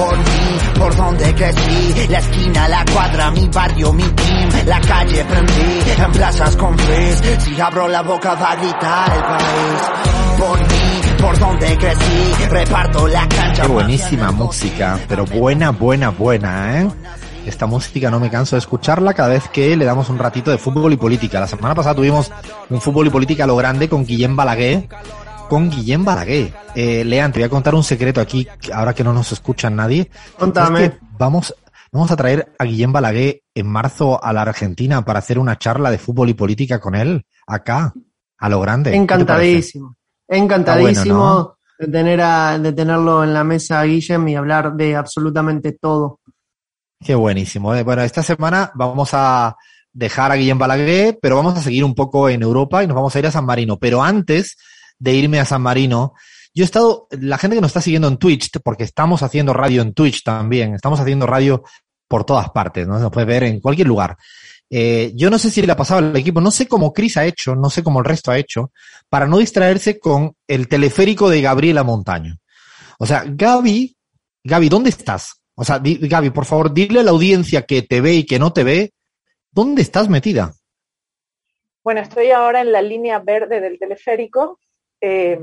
por mí, por donde crecí, la esquina, la cuadra, mi barrio, mi team, la calle prendí, en plazas con frizz, si abro la boca va a gritar el país, por mí, por donde crecí, reparto la cancha. Qué buenísima música, pero buena, buena, buena, ¿eh? Esta música no me canso de escucharla cada vez que le damos un ratito de fútbol y política. La semana pasada tuvimos un fútbol y política a lo grande con Guillem Balaguer. Con Guillem Balaguer. Eh, Lean, te voy a contar un secreto aquí, ahora que no nos escucha nadie. Contame. Es que vamos, vamos a traer a Guillem Balaguer en marzo a la Argentina para hacer una charla de fútbol y política con él, acá, a lo grande. ¿Qué te Encantadísimo. Encantadísimo ¿no? de, tener a, de tenerlo en la mesa, Guillem, y hablar de absolutamente todo. Qué buenísimo. eh. Bueno, esta semana vamos a dejar a Guillem Balaguer, pero vamos a seguir un poco en Europa y nos vamos a ir a San Marino. Pero antes de irme a San Marino, yo he estado, la gente que nos está siguiendo en Twitch, porque estamos haciendo radio en Twitch también, estamos haciendo radio por todas partes, ¿no? Nos puede ver en cualquier lugar. Eh, yo no sé si le ha pasado al equipo, no sé cómo Chris ha hecho, no sé cómo el resto ha hecho, para no distraerse con el teleférico de Gabriela Montaño. O sea, Gaby, Gaby, ¿dónde estás? O sea, Gaby, por favor, dile a la audiencia que te ve y que no te ve, ¿dónde estás metida? Bueno, estoy ahora en la línea verde del teleférico eh,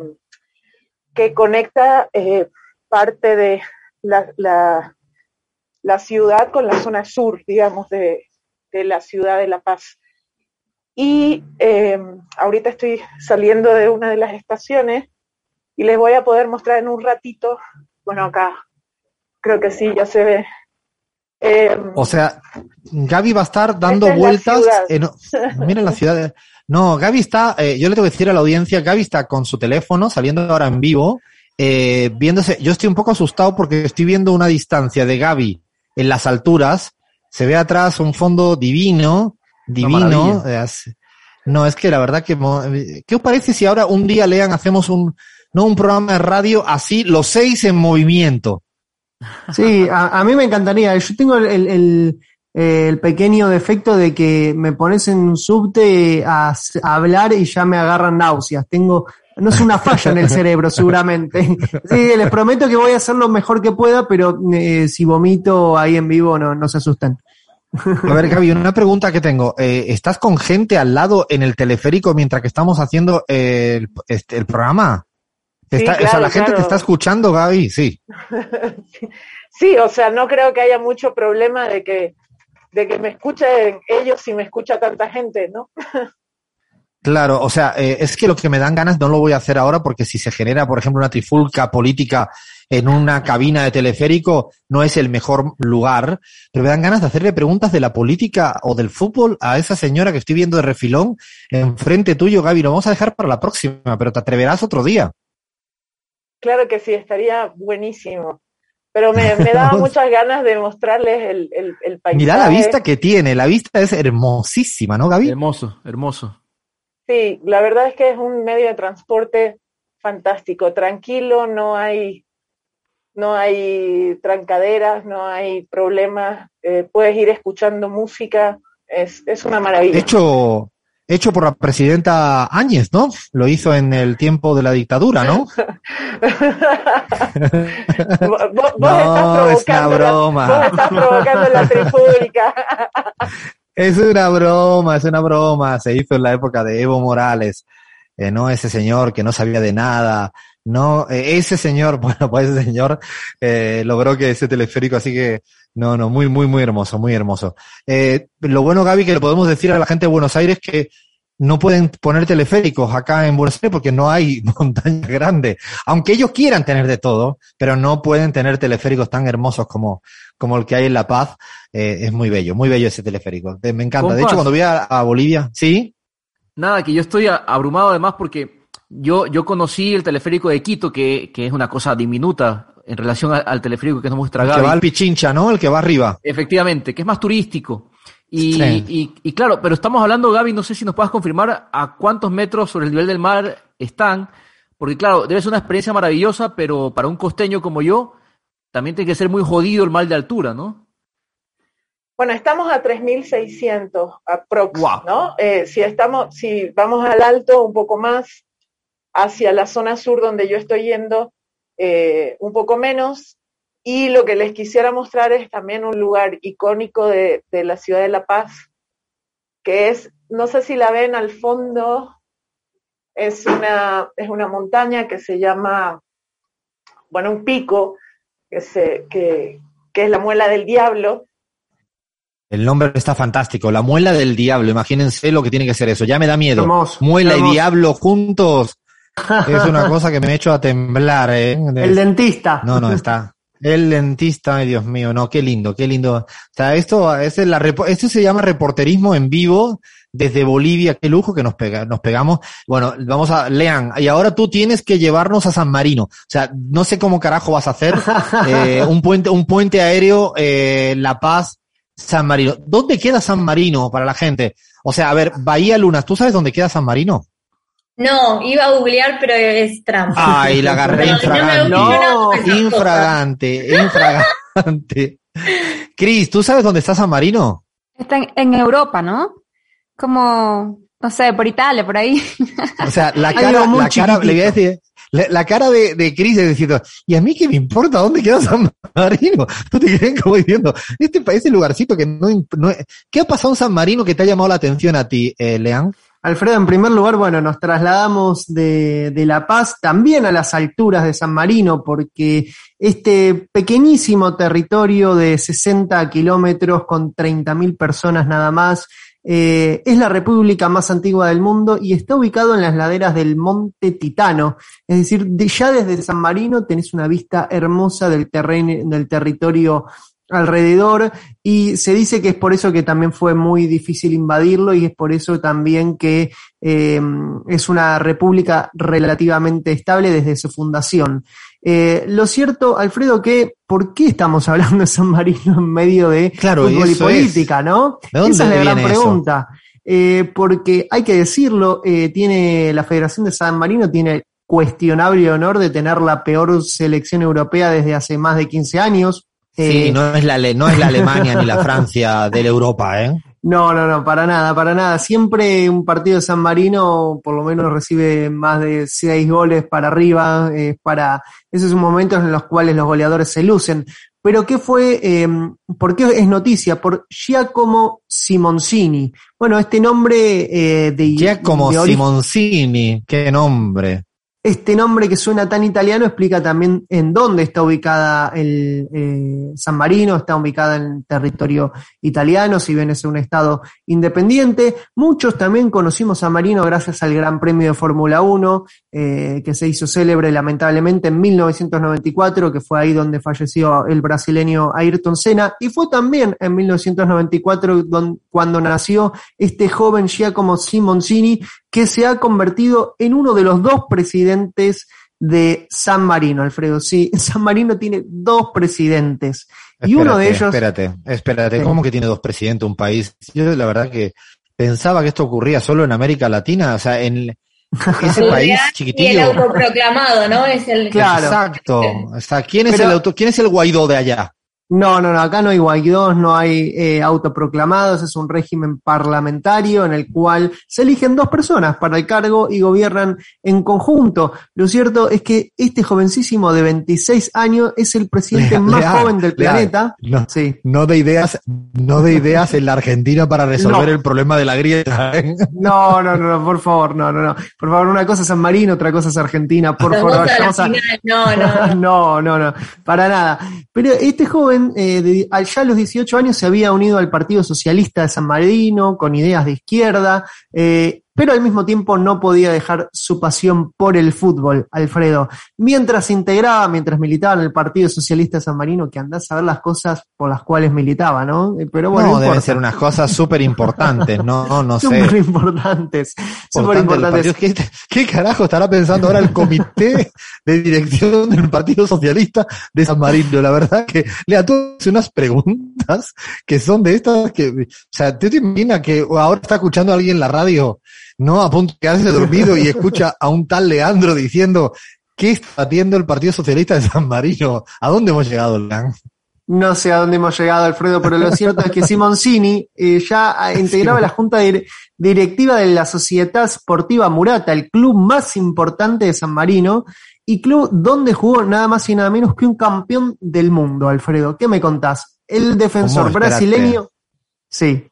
que conecta eh, parte de la, la- ciudad con la zona sur, digamos, de, de la ciudad de La Paz. Y eh, ahorita estoy saliendo de una de las estaciones y les voy a poder mostrar en un ratito, bueno, acá creo que sí, ya se ve. Eh, O sea, Gaby va a estar dando es vueltas. En, mira la ciudad. de- no, Gaby está, eh, yo le tengo que decir a la audiencia, Gaby está con su teléfono, saliendo ahora en vivo, eh, viéndose. Yo estoy un poco asustado porque estoy viendo una distancia de Gaby en las alturas. Se ve atrás un fondo divino, divino. eh, no, es que la verdad que, mo- ¿qué os parece si ahora un día lean, hacemos un, no un programa de radio así, los seis en movimiento? Sí, a, a mí me encantaría. Yo tengo el, el- el- el pequeño defecto de que me pones en un subte a hablar y ya me agarran náuseas. Tengo, no es una falla en el cerebro, seguramente. Sí, les prometo que voy a hacer lo mejor que pueda, pero eh, si vomito ahí en vivo, no, no se asusten. A ver, Gaby, una pregunta que tengo. Eh, ¿Estás con gente al lado en el teleférico mientras que estamos haciendo el, este, el programa? Sí, o sea, la gente te está escuchando, Gaby, sí. Sí, o sea, no creo que haya mucho problema de que, de que me escuchen ellos si me escucha tanta gente, ¿no? Claro, o sea, eh, es que lo que me dan ganas no lo voy a hacer ahora porque si se genera, por ejemplo, una trifulca política en una cabina de teleférico, no es el mejor lugar, pero me dan ganas de hacerle preguntas de la política o del fútbol a esa señora que estoy viendo de refilón enfrente tuyo, Gaby. Lo vamos a dejar para la próxima, pero te atreverás otro día. Claro que sí, estaría buenísimo. Pero me, me daba muchas ganas de mostrarles el, el, el paisaje. Mira la vista que tiene, la vista es hermosísima, ¿no, Gaby? Hermoso, hermoso. Sí, la verdad es que es un medio de transporte fantástico, tranquilo, no hay, no hay trancaderas, no hay problemas, eh, puedes ir escuchando música, es, es una maravilla. Hecho, hecho por la presidenta Áñez, ¿no? Lo hizo en el tiempo de la dictadura, ¿no? Vos, vos No, estás es una la- broma. vos estás provocando la trifulca. Es una broma, es una broma. Se hizo en la época de Evo Morales, eh, no ese señor que no sabía de nada. No, eh, ese señor, bueno, pues ese señor eh, logró que ese teleférico, así que no, no, muy, muy, muy hermoso, muy hermoso. Eh, lo bueno, Gaby, que le podemos decir a la gente de Buenos Aires que no pueden poner teleféricos acá en Buenos Aires porque no hay montaña grande. Aunque ellos quieran tener de todo, pero no pueden tener teleféricos tan hermosos como, como el que hay en La Paz. Eh, es muy bello, muy bello ese teleférico. Eh, Me encanta. De hecho, cuando voy a, a Bolivia, sí, Nada, que yo estoy abrumado además porque yo, yo conocí el teleférico de Quito, que, que es una cosa diminuta en relación a- al teleférico que nos muestra el que Gaby. va al Pichincha, ¿no? El que va arriba. Efectivamente, que es más turístico. Y, Sí. y, y claro, pero estamos hablando, Gaby, no sé si nos puedas confirmar a cuántos metros sobre el nivel del mar están, porque claro, debe ser una experiencia maravillosa, pero para un costeño como yo, también tiene que ser muy jodido el mal de altura, ¿no? Bueno, estamos a 3.600 aprox, Wow. ¿no? Eh, si estamos, si vamos al alto un poco más hacia la zona sur donde yo estoy yendo, eh, un poco menos. Y lo que les quisiera mostrar es también un lugar icónico de, de la ciudad de La Paz, que es, no sé si la ven al fondo, es una, es una montaña que se llama, bueno, un pico, que, se, que, que es la muela del diablo. El nombre está fantástico, la muela del diablo, imagínense lo que tiene que ser eso, ya me da miedo. Hermoso, muela hermoso. y diablo juntos, es una cosa que me ha hecho a temblar, ¿eh? El dentista. No, no, está. El dentista, ay Dios mío, no, qué lindo, qué lindo. O sea, esto, es la, esto se llama reporterismo en vivo desde Bolivia, qué lujo que nos pega, nos pegamos. Bueno, vamos a, lean, y ahora tú tienes que llevarnos a San Marino. O sea, no sé cómo carajo vas a hacer, eh, un puente, un puente aéreo, eh, La Paz, San Marino. ¿Dónde queda San Marino para la gente? O sea, a ver, Bahía Lunas, ¿tú sabes dónde queda San Marino? No, iba a googlear, pero es trampa. Ay, la agarré No, infragante. no Infragante, infragante. Cris, ¿tú sabes dónde está San Marino? Está en, en Europa, ¿no? Como, no sé, por Italia, por ahí. O sea, la cara, la cara, le voy a decir, la, la cara de, de Cris es diciendo, ¿y a mí qué me importa dónde queda San Marino? Tú te quedas como diciendo, este país es lugarcito que no, no- ¿qué ha pasado en San Marino que te ha llamado la atención a ti, eh, Leán? Alfredo, en primer lugar, bueno, nos trasladamos de, La Paz también a las alturas de San Marino, porque este pequeñísimo territorio de 60 kilómetros con 30.000 personas nada más, eh, es la república más antigua del mundo y está ubicado en las laderas del Monte Titano. Es decir, de- ya desde San Marino tenés una vista hermosa del terreno, del territorio alrededor y se dice que es por eso que también fue muy difícil invadirlo y es por eso también que eh, es una república relativamente estable desde su fundación. Eh, lo cierto, Alfredo, que ¿por qué estamos hablando de San Marino en medio de Claro, fútbol y política, no? ¿De dónde Esa es la gran pregunta. Eh, porque hay que decirlo, eh, tiene la Federación de San Marino tiene cuestionable honor de tener la peor selección europea desde hace más de 15 años. Sí, Eh, no es la, no es la Alemania ni la Francia de la Europa, ¿eh? No, no, no, para nada, para nada. Siempre un partido de San Marino por lo menos recibe más de seis goles para arriba. eh, para esos momentos en los cuales los goleadores se lucen. Pero ¿qué fue? eh, ¿Por qué es noticia? Por Giacomo Simoncini. Bueno, este nombre eh, de, Giacomo de Simoncini, qué nombre. Este nombre que suena tan italiano explica también en dónde está ubicada el eh, San Marino, está ubicada en territorio italiano, si bien es un estado independiente. Muchos también conocimos San Marino gracias al Gran Premio de Fórmula 1, eh, que se hizo célebre lamentablemente en 1994, que fue ahí donde falleció el brasileño Ayrton Senna, y fue también en 1994 don- cuando nació este joven Giacomo Simoncini, que se ha convertido en uno de los dos presidentes de San Marino, Alfredo. Sí, San Marino tiene dos presidentes. Y uno de ellos. Espérate, espérate. ¿cómo que tiene dos presidentes un país? Yo la verdad que pensaba que esto ocurría solo en América Latina, o sea, en ese El país real Y el autoproclamado, ¿no? Es el Claro. Exacto. O sea, ¿quién es Pero- el auto, quién es el Guaidó de allá? No, no, no, acá no hay guaidós, no hay eh, autoproclamados, es un régimen parlamentario en el cual se eligen dos personas para el cargo y gobiernan en conjunto. Lo cierto es que este jovencísimo de 26 años es el presidente más joven del planeta. No, Sí. no de ideas, no de ideas en la Argentina para resolver No. el problema de la grieta. ¿eh? No, no, no, no, por favor, no, no, no. Por favor, una cosa es San Marino, otra cosa es Argentina, por favor. a-. No, no. no, no, no, para nada. Pero este joven, eh, de- al- ya a los 18 años, se había unido al Partido Socialista de San Marino, con ideas de izquierda, eh, pero al mismo tiempo no podía dejar su pasión por el fútbol, Alfredo. Mientras se integraba, mientras militaba en el Partido Socialista de San Marino, que andás a ver las cosas por las cuales militaba, ¿no? Eh, Pero bueno, no, no deben ser unas cosas súper importantes, no, no sé. Súper importantes, súper importantes. ¿Qué, ¿Qué carajo estará pensando ahora el comité de dirección del Partido Socialista de San Marino? La verdad que le haces unas preguntas que son de estas que, o sea, ¿tú te imaginas que ahora está escuchando a alguien en la radio, no a punto de quedarse dormido y escucha a un tal Leandro diciendo, ¿qué está haciendo el Partido Socialista de San Marino? ¿A dónde hemos llegado, Leandro? No sé a dónde hemos llegado, Alfredo, pero lo cierto es que Simoncini eh, ya integraba la junta dir- directiva de la Sociedad Sportiva Murata, el club más importante de San Marino, y club donde jugó nada más y nada menos que un campeón del mundo, Alfredo. ¿Qué me contás? El defensor brasileño. Sí.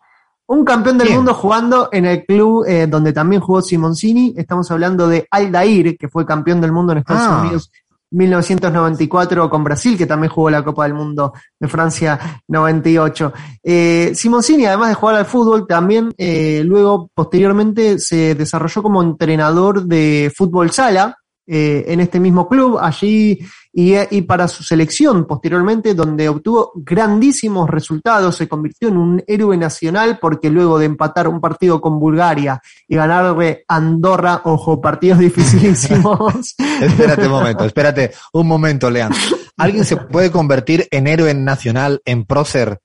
Un campeón del mundo jugando en el club eh, donde también jugó Simoncini. Estamos hablando de Aldair, que fue campeón del mundo en Estados Ah. Unidos 1994 con Brasil, que también jugó la Copa del Mundo de Francia 98. Eh, Simoncini, además de jugar al fútbol, también eh, luego, posteriormente, se desarrolló como entrenador de fútbol sala eh, en este mismo club, allí y, para su selección posteriormente, donde obtuvo grandísimos resultados, se convirtió en un héroe nacional porque luego de empatar un partido con Bulgaria y ganarle Andorra, ojo, partidos dificilísimos. Espérate un momento, espérate un momento, Lean. ¿Alguien se puede convertir en héroe nacional, en prócer,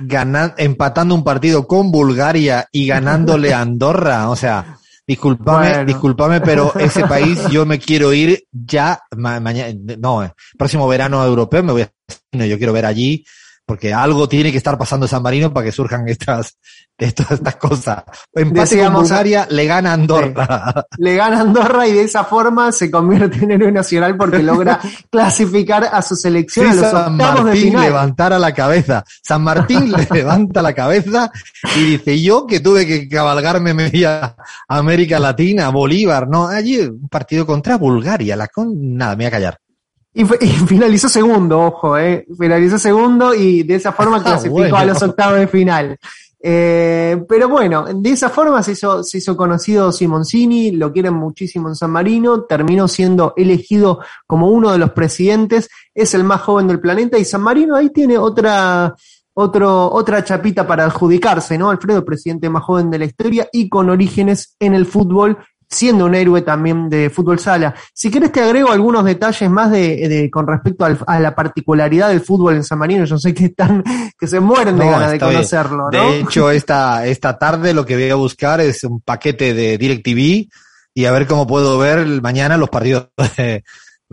ganan- empatando un partido con Bulgaria y ganándole Andorra? O sea, discúlpame, Bueno. discúlpame, pero ese país yo me quiero ir ya mañana, no, eh, próximo verano europeo me voy a no, yo quiero ver allí porque algo tiene que estar pasando en San Marino para que surjan estas, estas, estas cosas. Empate con Bulgaria, le gana Andorra. le gana Andorra y de esa forma se convierte en héroe nacional porque logra clasificar a su selección a Sí, los San de Martín final. levantara la cabeza. San Martín le levanta la cabeza y dice, yo que tuve que cabalgarme media América Latina, Bolívar, no, allí un partido contra Bulgaria, la con, nada, me voy a callar. Y, finalizó segundo, ojo, eh. Finalizó segundo y de esa forma clasificó bueno. a los octavos de final. Eh, pero bueno, de esa forma se hizo, se hizo conocido Simoncini, lo quieren muchísimo en San Marino, terminó siendo elegido como uno de los presidentes, es el más joven del planeta y San Marino ahí tiene otra, otro, otra chapita para adjudicarse, ¿no? Alfredo, presidente más joven de la historia y con orígenes en el fútbol, siendo un héroe también de fútbol sala. Si querés te agrego algunos detalles más de, de- con respecto al- a la particularidad del fútbol en San Marino. Yo sé que están, que se mueren de No, ganas de conocerlo, ¿no? De hecho, esta, esta tarde lo que voy a buscar es un paquete de DirecTV y a ver cómo puedo ver mañana los partidos de-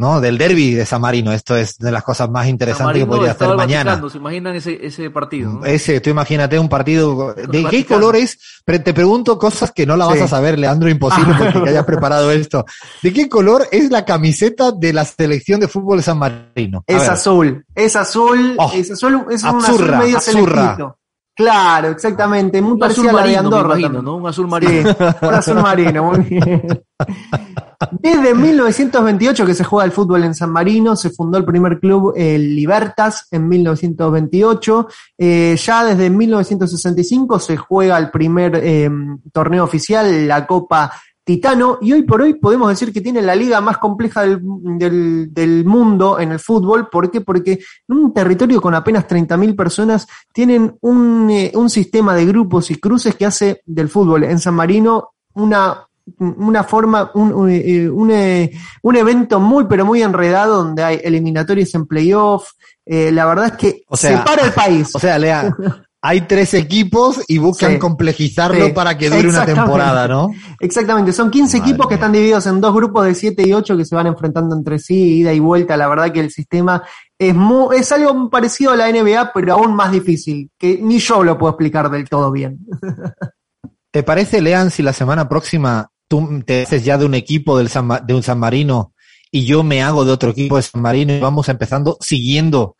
¿no? del derby de San Marino. Esto es de las cosas más San interesantes que podría hacer mañana. ¿Se imaginan ese, ese partido? no? Ese, tú imagínate un partido. ¿De qué Vaticano. color es? Pre- Te pregunto cosas que no la vas a saber, Leandro, imposible porque que hayas preparado esto. ¿De qué color es la camiseta de la selección de fútbol de San Marino? Es azul, es azul, Oh, es azul, es un azul medio selectito. Claro, exactamente, muy Un azul parecida a la de Andorra. imagino. ¿no? Un azul Sí, marino. un azul marino, muy bien. Desde 1928 que se juega el fútbol en San Marino, se fundó el primer club, el Libertas, en 1928. Eh, ya desde 1965 se juega el primer eh, torneo oficial, la Copa Titano, y hoy por hoy podemos decir que tiene la liga más compleja del, del- del mundo en el fútbol. ¿Por qué? Porque en un territorio con apenas 30.000 personas tienen un, eh, un sistema de grupos y cruces que hace del fútbol en San Marino una, una forma, un, un, eh, un, eh, un evento muy, pero muy enredado donde hay eliminatorias en playoff. Eh, la verdad es que O sea, separa el país. O sea, Lea, hay tres equipos y buscan Sí. complejizarlo Sí. para que dure una temporada, ¿no? Exactamente, son 15 Madre equipos que están divididos en dos grupos de 7 y 8 que se van enfrentando entre sí, ida y vuelta. La verdad que el sistema es, mu- es algo parecido a la NBA, pero aún más difícil, que ni yo lo puedo explicar del todo bien. ¿Te parece, Lean, si la semana próxima tú te haces ya de un equipo del San de un San Marino y yo me hago de otro equipo de San Marino y vamos empezando siguiendo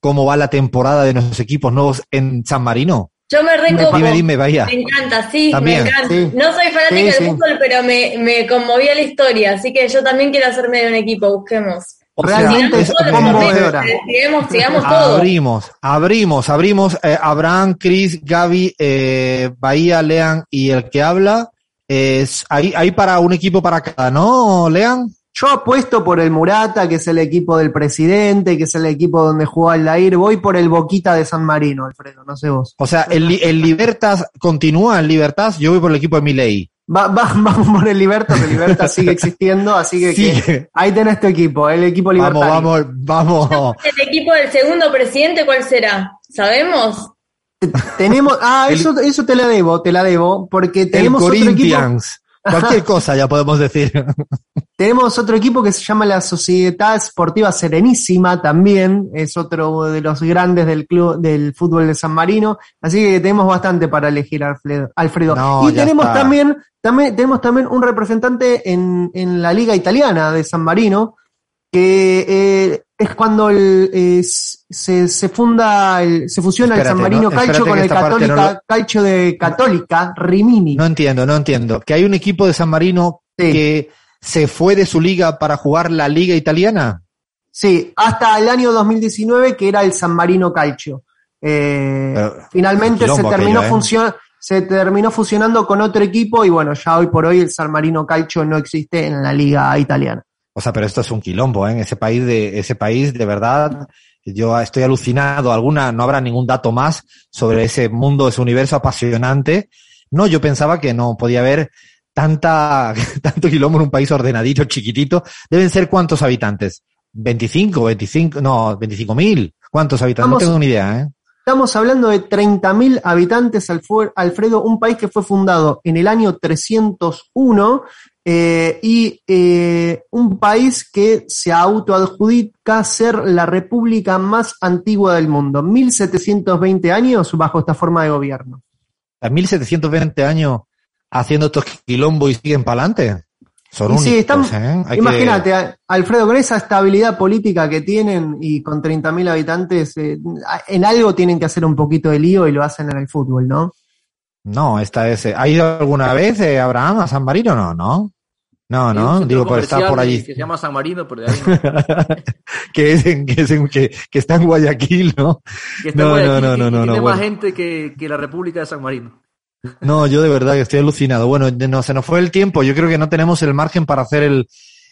cómo va la temporada de nuestros equipos nuevos en San Marino? Yo me recopo. Dime, dime, vaya. Me encanta, sí, También, me encanta. sí. No soy fanática Sí, del sí. fútbol, pero me, me conmovió la historia, así que yo también quiero hacerme de un equipo, busquemos. O sea, Realmente es- conmovedora. Sigamos, sigamos abrimos, abrimos, abrimos. eh, Abraham, Chris, Gaby, eh, Bahía, Lean y el que habla. Es ahí, ahí para un equipo para cada, ¿no, Lean? Yo apuesto por el Murata, que es el equipo del presidente, que es el equipo donde jugó Aldair. Voy por el Boquita de San Marino, Alfredo, no sé vos. O sea, el, el Libertas continúa, el Libertas, yo voy por el equipo de Milei. Va, va- vamos por el Libertas, el Libertas sigue existiendo, así que, ahí tenés tu equipo, el equipo Vamos, libertario. vamos, vamos. ¿El equipo del segundo presidente cuál será? ¿Sabemos? Tenemos, ah, El- eso, eso te la debo, te la debo, porque El tenemos otro equipo. Cualquier cosa ya podemos decir. tenemos otro equipo que se llama la Sociedad Esportiva Serenísima también, es otro de los grandes del club del fútbol de San Marino, así que tenemos bastante para elegir Alfredo. Alfredo. No, y tenemos está. también, también, tenemos también un representante en, en la Liga Italiana de San Marino, que eh, es cuando el, es- se, se funda, el- se fusiona Espérate, el San Marino no, Calcio con el Católica, no lo- Calcio de Católica, Rimini. No entiendo, no entiendo. Que hay un equipo de San Marino Sí. que se fue de su liga para jugar la liga italiana. Sí, hasta el año 2019 que era el San Marino Calcio. Eh, Pero, finalmente se terminó, aquello, ¿eh? se terminó fusionando con otro equipo y bueno, ya hoy por hoy el San Marino Calcio no existe en la liga italiana. O sea, pero esto es un quilombo, ¿eh? En ese país de, ese país, de verdad, yo estoy alucinado. Alguna, no habrá ningún dato más sobre ese mundo, ese universo apasionante. No, yo pensaba que no podía haber tanta, tanto quilombo en un país ordenadito, chiquitito. Deben ser cuántos habitantes? 25, 25, no, 25 mil. ¿Cuántos habitantes? Vamos- no tengo ni idea, ¿eh? Estamos hablando de 30.000 habitantes, Alfredo, un país que fue fundado en el año 301 eh, y eh, un país que se autoadjudica ser la república más antigua del mundo. 1720 años bajo esta forma de gobierno. A 1720 años haciendo estos quilombos y siguen para adelante. Son sí, únicos, están- ¿eh? Que- Imagínate, Alfredo, con esa estabilidad política que tienen y con 30.000 habitantes, en algo tienen que hacer un poquito de lío y lo hacen en el fútbol, ¿no? No, esta es. ¿Ha ido alguna vez Abraham a San Marino? No, no. No, no, digo por estar por allí. Que se llama San Marino, pero de ahí no. que, es en- que, es en- que, que está en Guayaquil, ¿no? Que está No, en no, Guayaquil no, no, y no, tiene no, más bueno. gente que, que la República de San Marino. No, yo de verdad que estoy alucinado. Bueno, no, se nos fue el tiempo. Yo creo que no tenemos el margen para hacer el,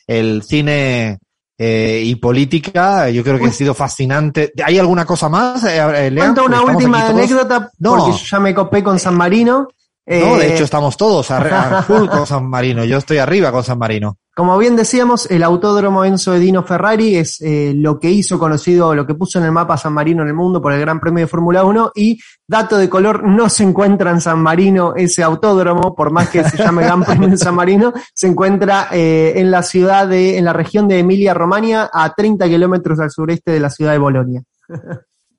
el cine eh, y política. Yo creo que ha sido fascinante. ¿Hay alguna cosa más, eh, eh, Lea? Cuento una última anécdota, No. porque yo ya me copé con San Marino. No, Eh, de hecho estamos todos a, a full con San Marino. Yo estoy arriba con San Marino. Como bien decíamos, el autódromo Enzo Edino Ferrari es eh, lo que hizo conocido, lo que puso en el mapa San Marino en el mundo por el Gran Premio de Fórmula 1 y dato de color, no se encuentra en San Marino ese autódromo, por más que se llame Gran Premio de San Marino, se encuentra eh, en la ciudad de, en la región de Emilia Romagna, a 30 kilómetros al sureste de la ciudad de Bolonia.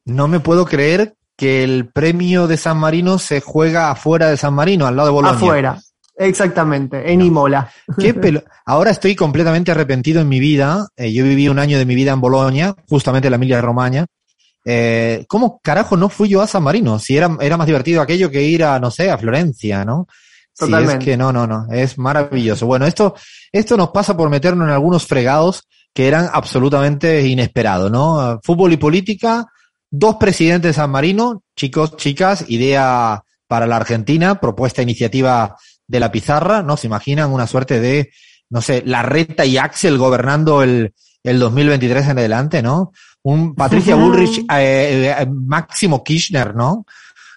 No me puedo creer que el premio de San Marino se juega afuera de San Marino, al lado de Bolonia. Afuera, exactamente, en Imola. Qué pelo- Ahora estoy completamente arrepentido en mi vida. Eh, yo viví un año de mi vida en Bolonia, justamente en la Emilia Romagna. Eh, ¿Cómo carajo no fui yo a San Marino? Si era, era más divertido aquello que ir a, no sé, a Florencia, ¿no? Si es Totalmente. que no, no, no, es maravilloso. Bueno, esto, esto nos pasa por meternos en algunos fregados que eran absolutamente inesperados, ¿no? Fútbol y política, dos presidentes de San Marino, chicos, chicas, idea para la Argentina, propuesta iniciativa de la pizarra, ¿no? Se imaginan una suerte de, no sé, la reta y Axel gobernando el, el 2023 en adelante, ¿no? Un Patricia Ujú. Bullrich, eh, eh, Máximo Kirchner, ¿no?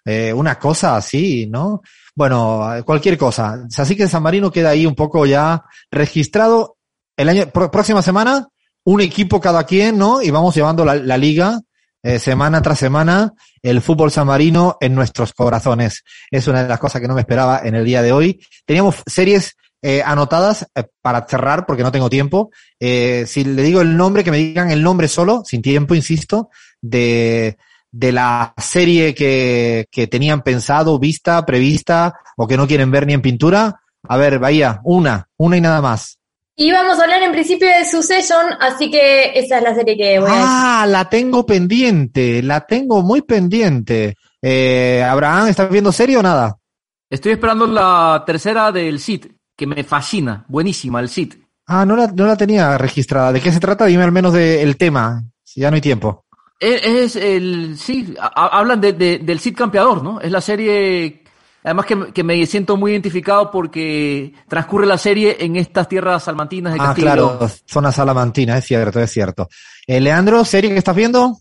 Eh, una cosa así, ¿no? Bueno, cualquier cosa. Así que San Marino queda ahí un poco ya registrado. El año, próxima semana, un equipo cada quien, ¿no? Y vamos llevando la, la liga eh, semana tras semana, el fútbol San Marino en nuestros corazones. Es una de las cosas que no me esperaba en el día de hoy. Teníamos series eh, anotadas eh, para cerrar porque no tengo tiempo. Si le digo el nombre, que me digan el nombre solo, sin tiempo, insisto, de, de la serie que, que tenían pensado, vista, prevista o que no quieren ver ni en pintura. A ver, Bahía, una, una y nada más. Y vamos a hablar en principio de Succession, así que esa es la serie que voy a decir. Ah, la tengo pendiente, la tengo muy pendiente. Eh, Abraham, ¿estás viendo serie o nada? Estoy esperando la tercera del CID, que me fascina. Buenísima, el CID. Ah, no la, no la tenía registrada. ¿De qué se trata? Dime al menos del tema, si ya no hay tiempo. Es, es el, sí, ha- hablan de, de- del Cid campeador, ¿no? Es la serie, además que, que me siento muy identificado porque transcurre la serie en estas tierras salmantinas de Ah, Castillo. claro, zona salamantina, es cierto, es cierto. Eh, Leandro, ¿serie que estás viendo?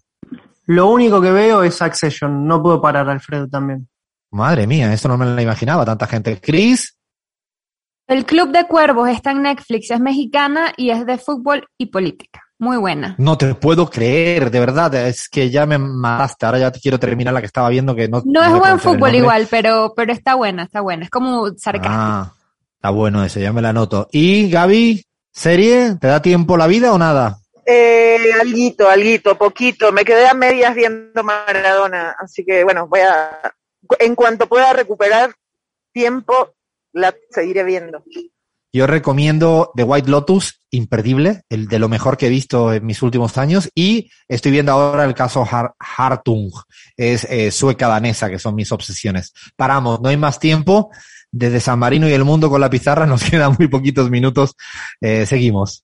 Lo único que veo es Accession, no puedo parar, Alfredo, también. Madre mía, esto no me lo imaginaba, tanta gente. Chris, El Club de Cuervos está en Netflix, es mexicana y es de fútbol y política. Muy buena. no te puedo creer, de verdad, es que ya me mataste. Ahora ya te quiero terminar la que estaba viendo que no. No es buen fútbol igual, pero, pero está buena, está buena. Es como sarcástico. Ah, está bueno eso, ya me la anoto. Y Gaby, ¿serie? ¿Te da tiempo la vida o nada? Eh, alguito, alguito, poquito. Me quedé a medias viendo Maradona, así que bueno, voy a, en cuanto pueda recuperar tiempo, la seguiré viendo. Yo recomiendo The White Lotus, imperdible, el de lo mejor que he visto en mis últimos años. Y estoy viendo ahora el caso Har Hartung, es eh, sueca danesa, que son mis obsesiones. Paramos, no hay más tiempo. Desde San Marino y el mundo con la pizarra nos quedan muy poquitos minutos. Eh, seguimos.